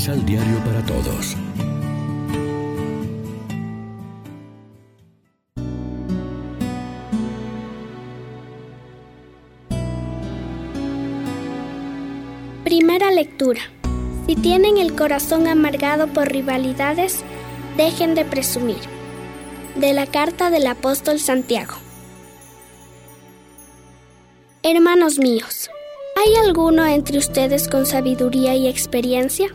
Misal Diario para Todos. Primera lectura. Si tienen el corazón amargado por rivalidades, dejen de presumir. De la carta del apóstol Santiago. Hermanos míos, ¿hay alguno entre ustedes con sabiduría y experiencia?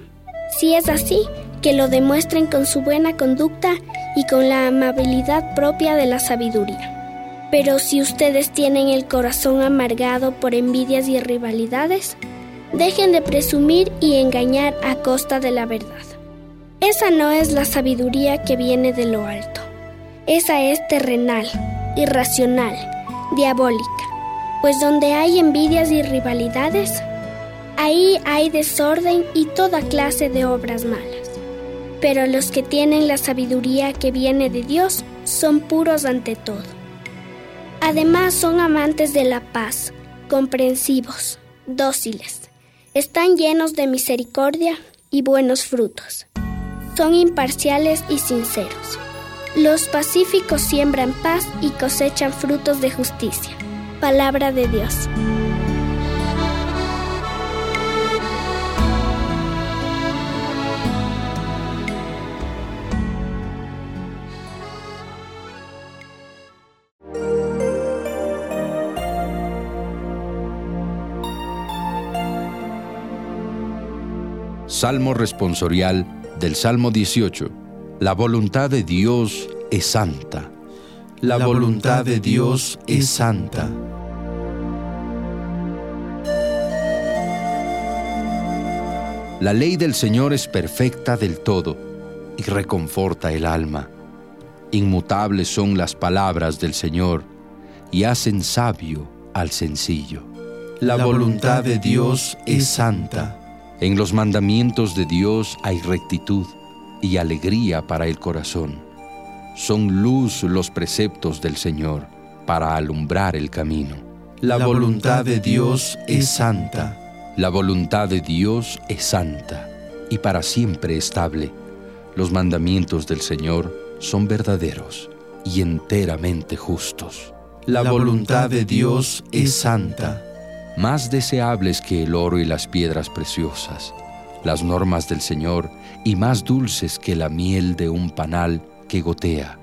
Si es así, que lo demuestren con su buena conducta y con la amabilidad propia de la sabiduría. Pero si ustedes tienen el corazón amargado por envidias y rivalidades, Dejen de presumir y engañar a costa de la verdad. Esa no es la sabiduría que viene de lo alto. Esa es terrenal, irracional, diabólica. Pues donde hay envidias y rivalidades, ahí hay desorden y toda clase de obras malas. Pero los que tienen la sabiduría que viene de Dios son puros ante todo. Además son amantes de la paz, comprensivos, dóciles están llenos de misericordia y buenos frutos. Son imparciales y sinceros. Los pacíficos siembran paz y cosechan frutos de justicia. Palabra de Dios. Salmo responsorial del Salmo 18. La voluntad de Dios es santa. La, voluntad de Dios es santa. La ley del Señor es perfecta del todo y reconforta el alma. Inmutables son las palabras del Señor y hacen sabio al sencillo. La voluntad de Dios es santa. En los mandamientos de Dios hay rectitud y alegría para el corazón. Son luz los preceptos del Señor para alumbrar el camino. La voluntad de Dios es santa. La voluntad de Dios es santa y para siempre estable. Los mandamientos del Señor son verdaderos y enteramente justos. La voluntad de Dios es santa más deseables que el oro y las piedras preciosas, las normas del Señor, y más dulces que la miel de un panal que gotea.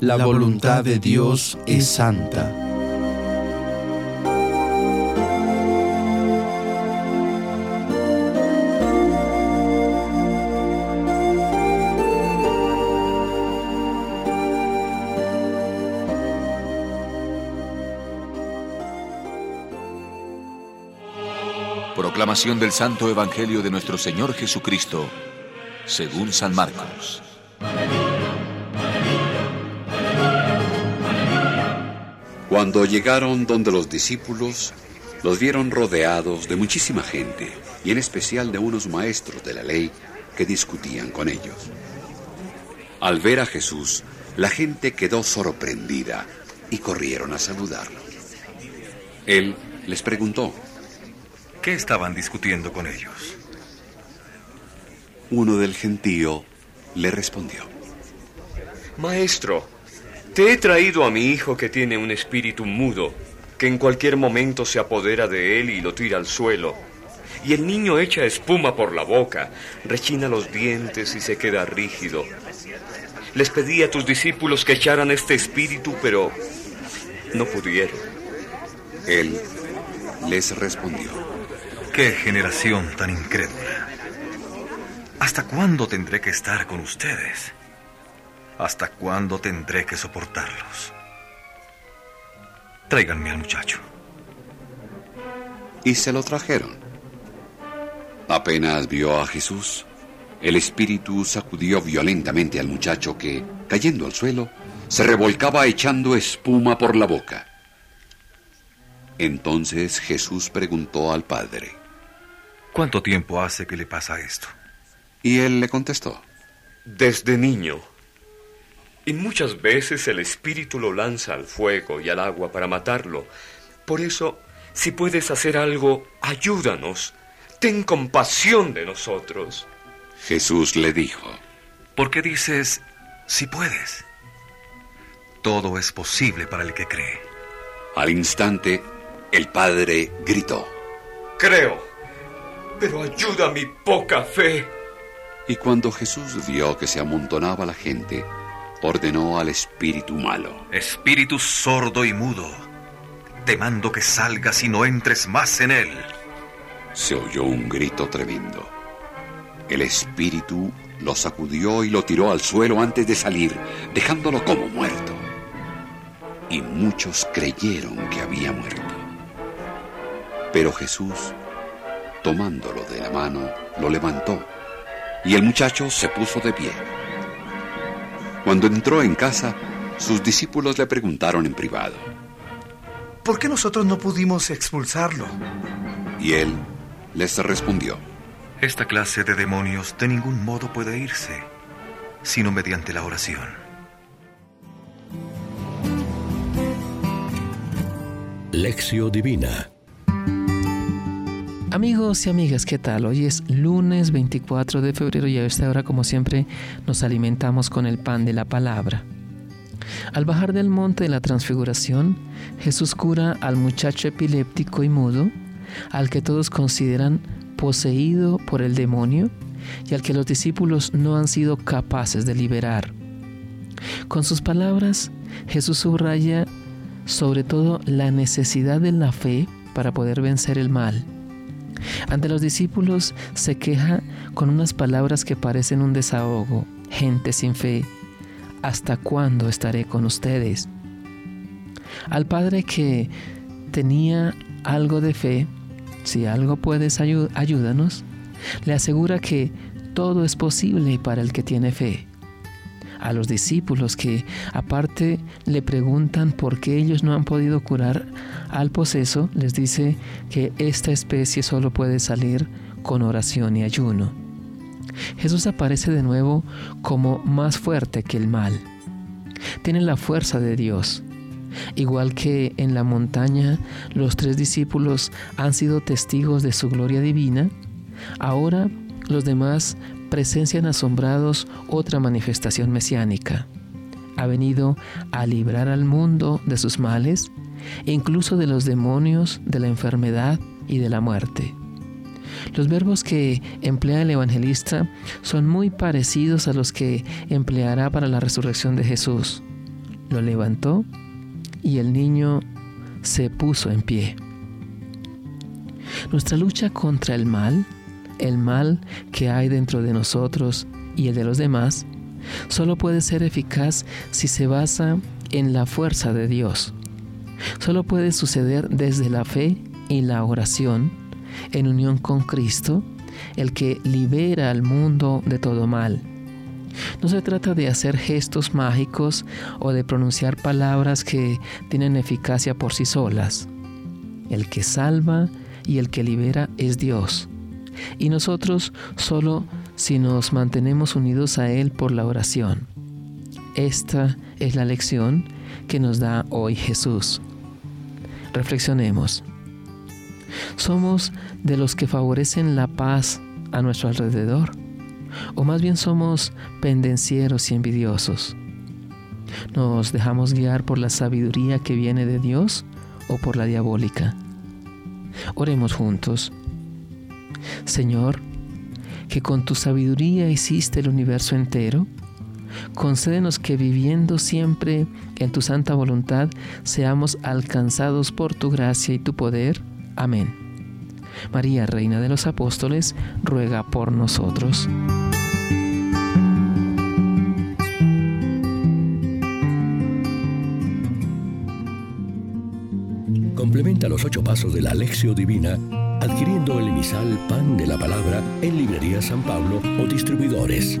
La voluntad de Dios es santa Del Santo Evangelio de nuestro Señor Jesucristo, según San Marcos. Cuando llegaron donde los discípulos, los vieron rodeados de muchísima gente, y en especial de unos maestros de la ley que discutían con ellos. Al ver a Jesús, la gente quedó sorprendida y corrieron a saludarlo. Él les preguntó, ¿Qué estaban discutiendo con ellos? Uno del gentío le respondió. Maestro, te he traído a mi hijo que tiene un espíritu mudo, que en cualquier momento se apodera de él y lo tira al suelo. Y el niño echa espuma por la boca, rechina los dientes y se queda rígido. Les pedí a tus discípulos que echaran este espíritu, pero no pudieron. Él les respondió. ¡Qué generación tan incrédula! ¿Hasta cuándo tendré que estar con ustedes? ¿Hasta cuándo tendré que soportarlos? Tráiganme al muchacho. Y se lo trajeron. Apenas vio a Jesús, el espíritu sacudió violentamente al muchacho que, cayendo al suelo, se revolcaba echando espuma por la boca. Entonces Jesús preguntó al Padre, ¿Cuánto tiempo hace que le pasa esto? Y él le contestó. Desde niño. Y muchas veces el espíritu lo lanza al fuego y al agua para matarlo. Por eso, si puedes hacer algo, ayúdanos. Ten compasión de nosotros. Jesús le dijo, ¿por qué dices, si puedes? Todo es posible para el que cree. Al instante, el padre gritó, Creo, pero ayuda mi poca fe. Y cuando Jesús vio que se amontonaba la gente, ordenó al espíritu malo, Espíritu sordo y mudo, te mando que salgas y no entres más en él. Se oyó un grito tremendo. El espíritu lo sacudió y lo tiró al suelo antes de salir, dejándolo como muerto. Y muchos creyeron que había muerto. Pero Jesús, tomándolo de la mano, lo levantó, y el muchacho se puso de pie. Cuando entró en casa, sus discípulos le preguntaron en privado, ¿Por qué nosotros no pudimos expulsarlo? y él les respondió, Esta clase de demonios de ningún modo puede irse, sino mediante la oración. Lección Divina Amigos y amigas, ¿qué tal? Hoy es lunes 24 de febrero y a esta hora, como siempre, nos alimentamos con el pan de la palabra. Al bajar del monte de la transfiguración, Jesús cura al muchacho epiléptico y mudo, al que todos consideran poseído por el demonio y al que los discípulos no han sido capaces de liberar. Con sus palabras, Jesús subraya sobre todo la necesidad de la fe para poder vencer el mal. Ante los discípulos se queja con unas palabras que parecen un desahogo. Gente sin fe, ¿hasta cuándo estaré con ustedes? Al Padre que tenía algo de fe, si algo puedes ayú- ayúdanos, le asegura que todo es posible para el que tiene fe. A los discípulos que aparte le preguntan por qué ellos no han podido curar al poseso, les dice que esta especie solo puede salir con oración y ayuno. Jesús aparece de nuevo como más fuerte que el mal. Tiene la fuerza de Dios. Igual que en la montaña los tres discípulos han sido testigos de su gloria divina, ahora los demás presencian asombrados otra manifestación mesiánica. Ha venido a librar al mundo de sus males, e incluso de los demonios, de la enfermedad y de la muerte. Los verbos que emplea el evangelista son muy parecidos a los que empleará para la resurrección de Jesús. Lo levantó y el niño se puso en pie. Nuestra lucha contra el mal, el mal que hay dentro de nosotros y el de los demás, solo puede ser eficaz si se basa en la fuerza de Dios. Solo puede suceder desde la fe y la oración, en unión con Cristo, el que libera al mundo de todo mal. No se trata de hacer gestos mágicos o de pronunciar palabras que tienen eficacia por sí solas. El que salva y el que libera es Dios. Y nosotros solo si nos mantenemos unidos a Él por la oración. Esta es la lección que nos da hoy Jesús. Reflexionemos. ¿Somos de los que favorecen la paz a nuestro alrededor? ¿O más bien somos pendencieros y envidiosos? ¿Nos dejamos guiar por la sabiduría que viene de Dios o por la diabólica? Oremos juntos. Señor, que con tu sabiduría hiciste el universo entero, concédenos que viviendo siempre en tu santa voluntad seamos alcanzados por tu gracia y tu poder. Amén. María, Reina de los Apóstoles, ruega por nosotros. Complementa los ocho pasos de la Alexio Divina adquiriendo el emisal Pan de la Palabra en Librería San Pablo o distribuidores.